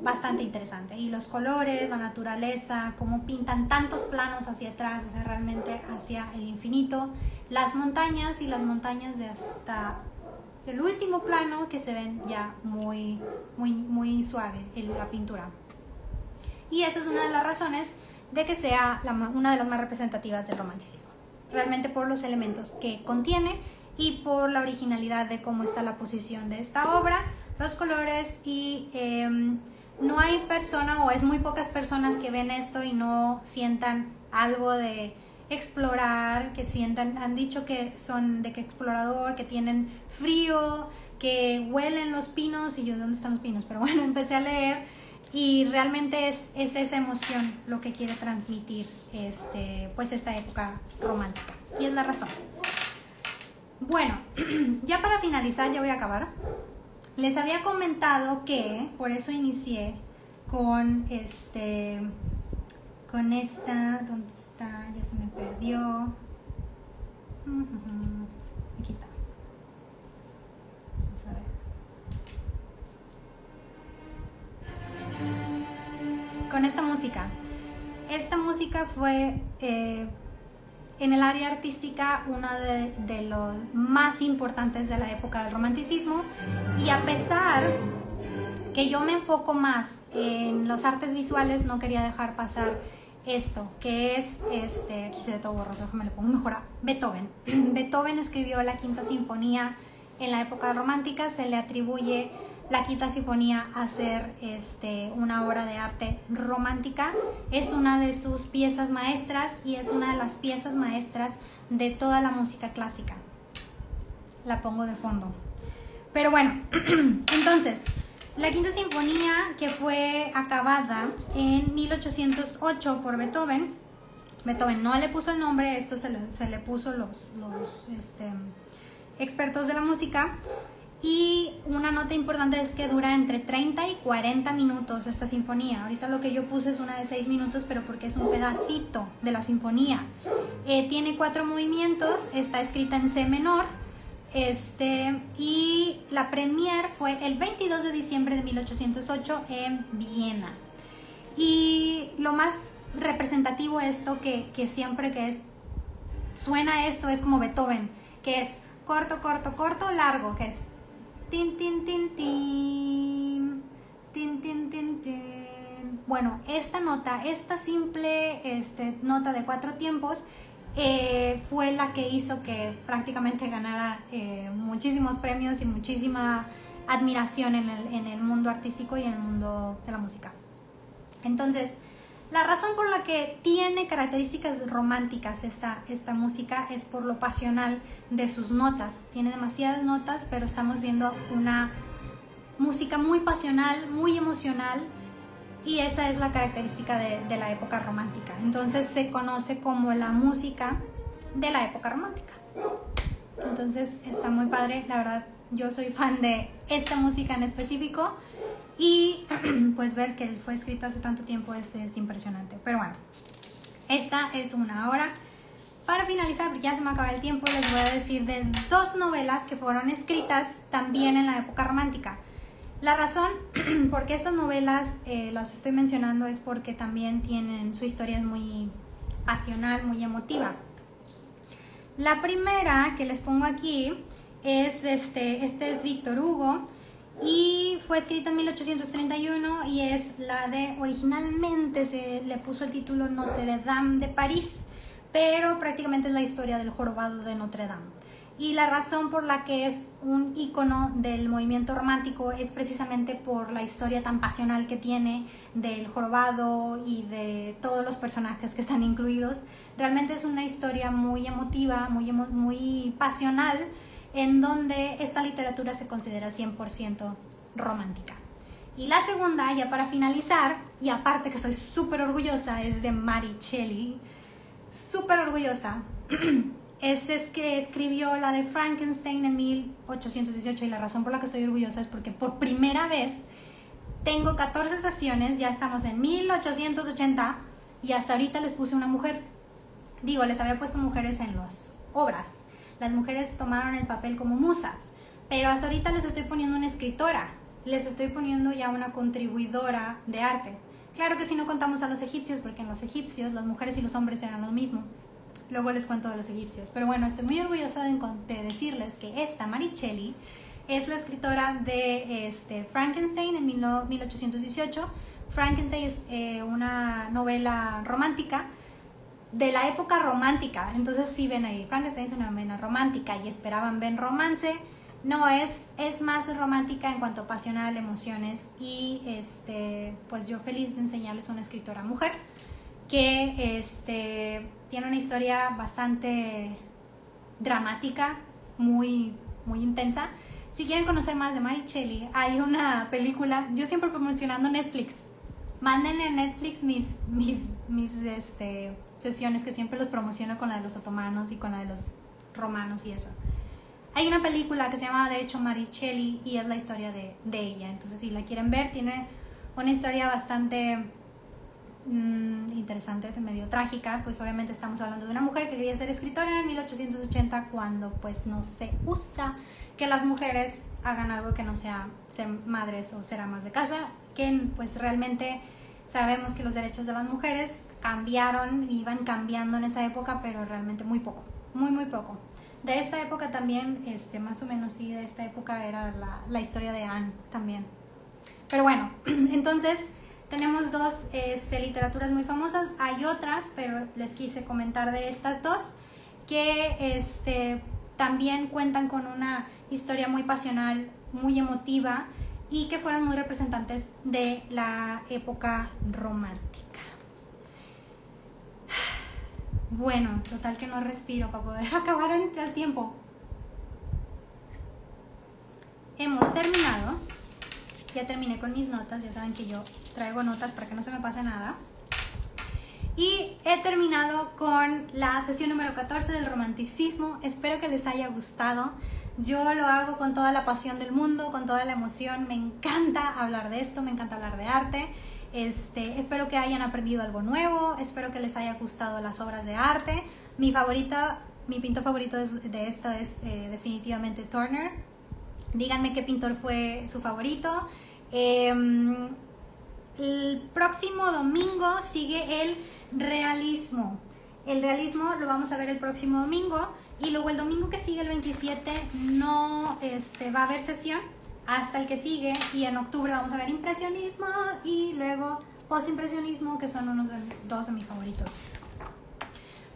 bastante interesante. Y los colores, la naturaleza, cómo pintan tantos planos hacia atrás, o sea, realmente hacia el infinito, las montañas y las montañas de hasta el último plano que se ven ya muy, muy, muy suave en la pintura. Y esa es una de las razones de que sea una de las más representativas del romanticismo. Realmente por los elementos que contiene y por la originalidad de cómo está la posición de esta obra, los colores y em, no hay persona o es muy pocas personas que ven esto y no sientan algo de explorar, que sientan, han dicho que son de que explorador, que tienen frío, que huelen los pinos y yo, ¿dónde están los pinos? Pero bueno, empecé a leer y realmente es, es, esa emoción lo que quiere transmitir este, pues esta época romántica y es la razón. Bueno, ya para finalizar, ya voy a acabar. Les había comentado que por eso inicié con este con esta, ¿dónde está? Ya se me perdió. Aquí con esta música. Esta música fue eh, en el área artística una de, los más importantes de la época del romanticismo y a pesar que yo me enfoco más en los artes visuales, no quería dejar pasar esto, que es, este, aquí se ve todo borroso, déjame le pongo mejor a Beethoven. Beethoven escribió la quinta sinfonía en la época romántica, se le atribuye la quinta sinfonía a ser este, una obra de arte romántica. Es una de sus piezas maestras y es una de las piezas maestras de toda la música clásica. La pongo de fondo. Pero bueno, entonces, la quinta sinfonía que fue acabada en 1808 por Beethoven, Beethoven no le puso el nombre, esto se le, puso los, los este, expertos de la música, y una nota importante es que dura entre 30 y 40 minutos esta sinfonía. Ahorita lo que yo puse es una de 6 minutos, pero porque es un pedacito de la sinfonía. Eh, tiene cuatro movimientos, está escrita en C menor. Este, y la premier fue el 22 de diciembre de 1808 en Viena. Y lo más representativo esto que, que siempre que es, suena esto es como Beethoven, que es corto, corto, corto, largo, que es Tin, tin, tin, tin. Tin, tin, tin, tin. Bueno, esta nota, esta simple este, nota de cuatro tiempos, eh, fue la que hizo que prácticamente ganara eh, muchísimos premios y muchísima admiración en el, en el mundo artístico y en el mundo de la música. Entonces, la razón por la que tiene características románticas esta, esta música es por lo pasional de sus notas. Tiene demasiadas notas, pero estamos viendo una música muy pasional, muy emocional, y esa es la característica de, de, la época romántica. Entonces se conoce como la música de la época romántica. Entonces está muy padre, la verdad yo soy fan de esta música en específico y pues ver que fue escrita hace tanto tiempo es, es impresionante. Pero bueno, esta es una hora. Para finalizar, ya se me acaba el tiempo, les voy a decir de dos novelas que fueron escritas también en la época romántica. La razón por qué estas novelas eh, las estoy mencionando es porque también tienen su historia muy pasional, muy emotiva. La primera que les pongo aquí es este, este es Víctor Hugo y fue escrita en 1831 y es la de, originalmente se le puso el título Notre Dame de París, pero prácticamente es la historia del jorobado de Notre Dame. Y la razón por la que es un icono del movimiento romántico es precisamente por la historia tan pasional que tiene del jorobado y de todos los personajes que están incluidos. Realmente es una historia muy emotiva, muy, muy pasional, en donde esta literatura se considera 100% romántica. Y la segunda, ya para finalizar, y aparte que estoy súper orgullosa, es de Mary Shelley, súper orgullosa, es, es que escribió la de Frankenstein en 1818 y la razón por la que estoy orgullosa es porque por primera vez tengo 14 sesiones, ya estamos en 1880 y hasta ahorita les puse una mujer. Digo, les había puesto mujeres en las obras, las mujeres tomaron el papel como musas, pero hasta ahorita les estoy poniendo una escritora, les estoy poniendo ya una contribuidora de arte. Claro que si no contamos a los egipcios, porque en los egipcios las mujeres y los hombres eran lo mismo. Luego les cuento de los egipcios. Pero bueno, estoy muy orgullosa de, decirles que esta Maricelli es la escritora de este, Frankenstein en 1818. Frankenstein es eh, una novela romántica de la época romántica. Entonces, si ven ahí, Frankenstein es una novela romántica y esperaban ver romance. No, es, es más romántica en cuanto a pasional, emociones. Y este, pues yo feliz de enseñarles una escritora mujer que este, tiene una historia bastante dramática, muy, muy intensa. Si quieren conocer más de Mary hay una película, yo siempre promocionando Netflix. Mándenle a Netflix mis, mis, mis este, sesiones que siempre los promociono con la de los otomanos y con la de los romanos y eso. Hay una película que se llama de hecho Maricelli y es la historia de, de ella. Entonces si la quieren ver, tiene una historia bastante mmm, interesante, medio trágica. Pues obviamente estamos hablando de una mujer que quería ser escritora en 1880 cuando pues no se usa que las mujeres hagan algo que no sea ser madres o ser amas de casa, que pues realmente Sabemos que los derechos de las mujeres cambiaron, iban cambiando en esa época, pero realmente muy poco, muy, muy poco. De esta época también, este, más o menos sí, de esta época era la, la historia de Anne también. Pero bueno, entonces tenemos dos este, literaturas muy famosas, hay otras, pero les quise comentar de estas dos, que este, también cuentan con una historia muy pasional, muy emotiva, y que fueron muy representantes de la época romántica. Bueno, total que no respiro para poder acabar en tiempo. Hemos terminado. Ya terminé con mis notas, ya saben que yo traigo notas para que no se me pase nada. Y he terminado con la sesión número 14 del romanticismo. Espero que les haya gustado. Yo lo hago con toda la pasión del mundo, con toda la emoción. Me encanta hablar de esto, me encanta hablar de arte. Este, espero que hayan aprendido algo nuevo, espero que les haya gustado las obras de arte. Mi favorita, mi pintor favorito de esto es eh, definitivamente Turner. Díganme qué pintor fue su favorito. Em, el próximo domingo sigue el realismo. El realismo lo vamos a ver el próximo domingo y luego el domingo que sigue, el 27, no este, va a haber sesión hasta el que sigue y en octubre vamos a ver impresionismo y luego postimpresionismo que son unos de, dos de mis favoritos.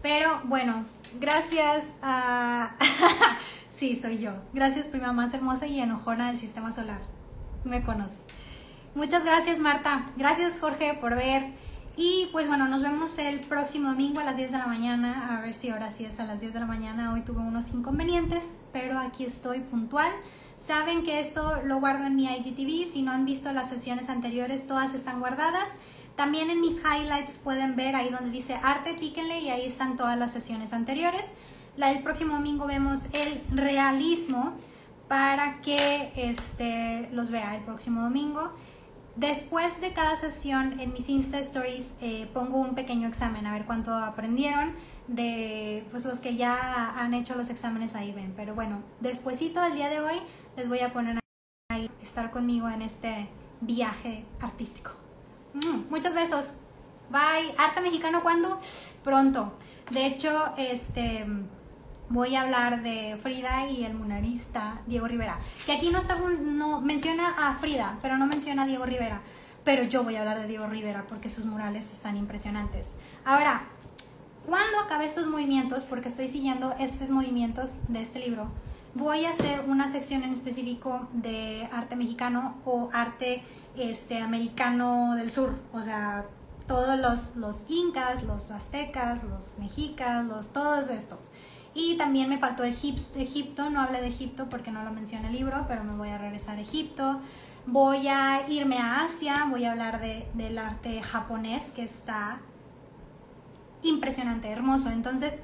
Pero bueno, gracias a... sí, soy yo. Gracias prima más hermosa y enojona del sistema solar. Me conoce. Muchas gracias Marta. Gracias Jorge por ver. Y pues bueno, nos vemos el próximo domingo a las 10 de la mañana. A ver si ahora sí es a las 10 de la mañana. Hoy tuve unos inconvenientes, pero aquí estoy puntual. Saben que esto lo guardo en mi IGTV. Si no han visto las sesiones anteriores, todas están guardadas. También en mis highlights pueden ver ahí donde dice arte, píquenle y ahí están todas las sesiones anteriores. La del próximo domingo vemos el realismo para que este, los vea el próximo domingo. Después de cada sesión en mis Insta Stories eh, pongo un pequeño examen a ver cuánto aprendieron de pues los que ya han hecho los exámenes ahí ven. Pero bueno, despuesito del día de hoy les voy a poner a estar conmigo en este viaje artístico. Mm, muchos besos. Bye. Arte mexicano cuándo? Pronto. De hecho, este voy a hablar de Frida y el muralista Diego Rivera. Que aquí no está no menciona a Frida, pero no menciona a Diego Rivera. Pero yo voy a hablar de Diego Rivera porque sus murales están impresionantes. Ahora, cuando acabe estos movimientos, porque estoy siguiendo estos movimientos de este libro, voy a hacer una sección en específico de arte mexicano o arte este, americano del sur, o sea, todos los, los incas, los aztecas, los mexicas, los, todos estos. Y también me faltó Egipto, no hablé de Egipto porque no lo menciona el libro, pero me voy a regresar a Egipto. Voy a irme a Asia, voy a hablar de, del arte japonés que está impresionante, hermoso. Entonces,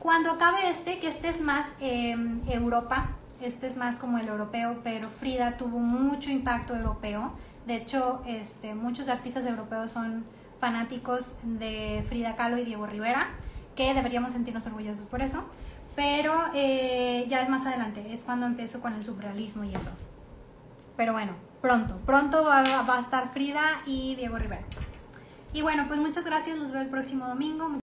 cuando acabe este, que este es más em, Europa, este es más como el europeo, pero Frida tuvo mucho impacto europeo. De hecho, este, muchos artistas europeos son fanáticos de Frida Kahlo y Diego Rivera, que deberíamos sentirnos orgullosos por eso. Pero eh, ya es más adelante, es cuando empiezo con el surrealismo y eso. Pero bueno, pronto, pronto va, va a estar Frida y Diego Rivera. Y bueno, pues muchas gracias, los veo el próximo domingo.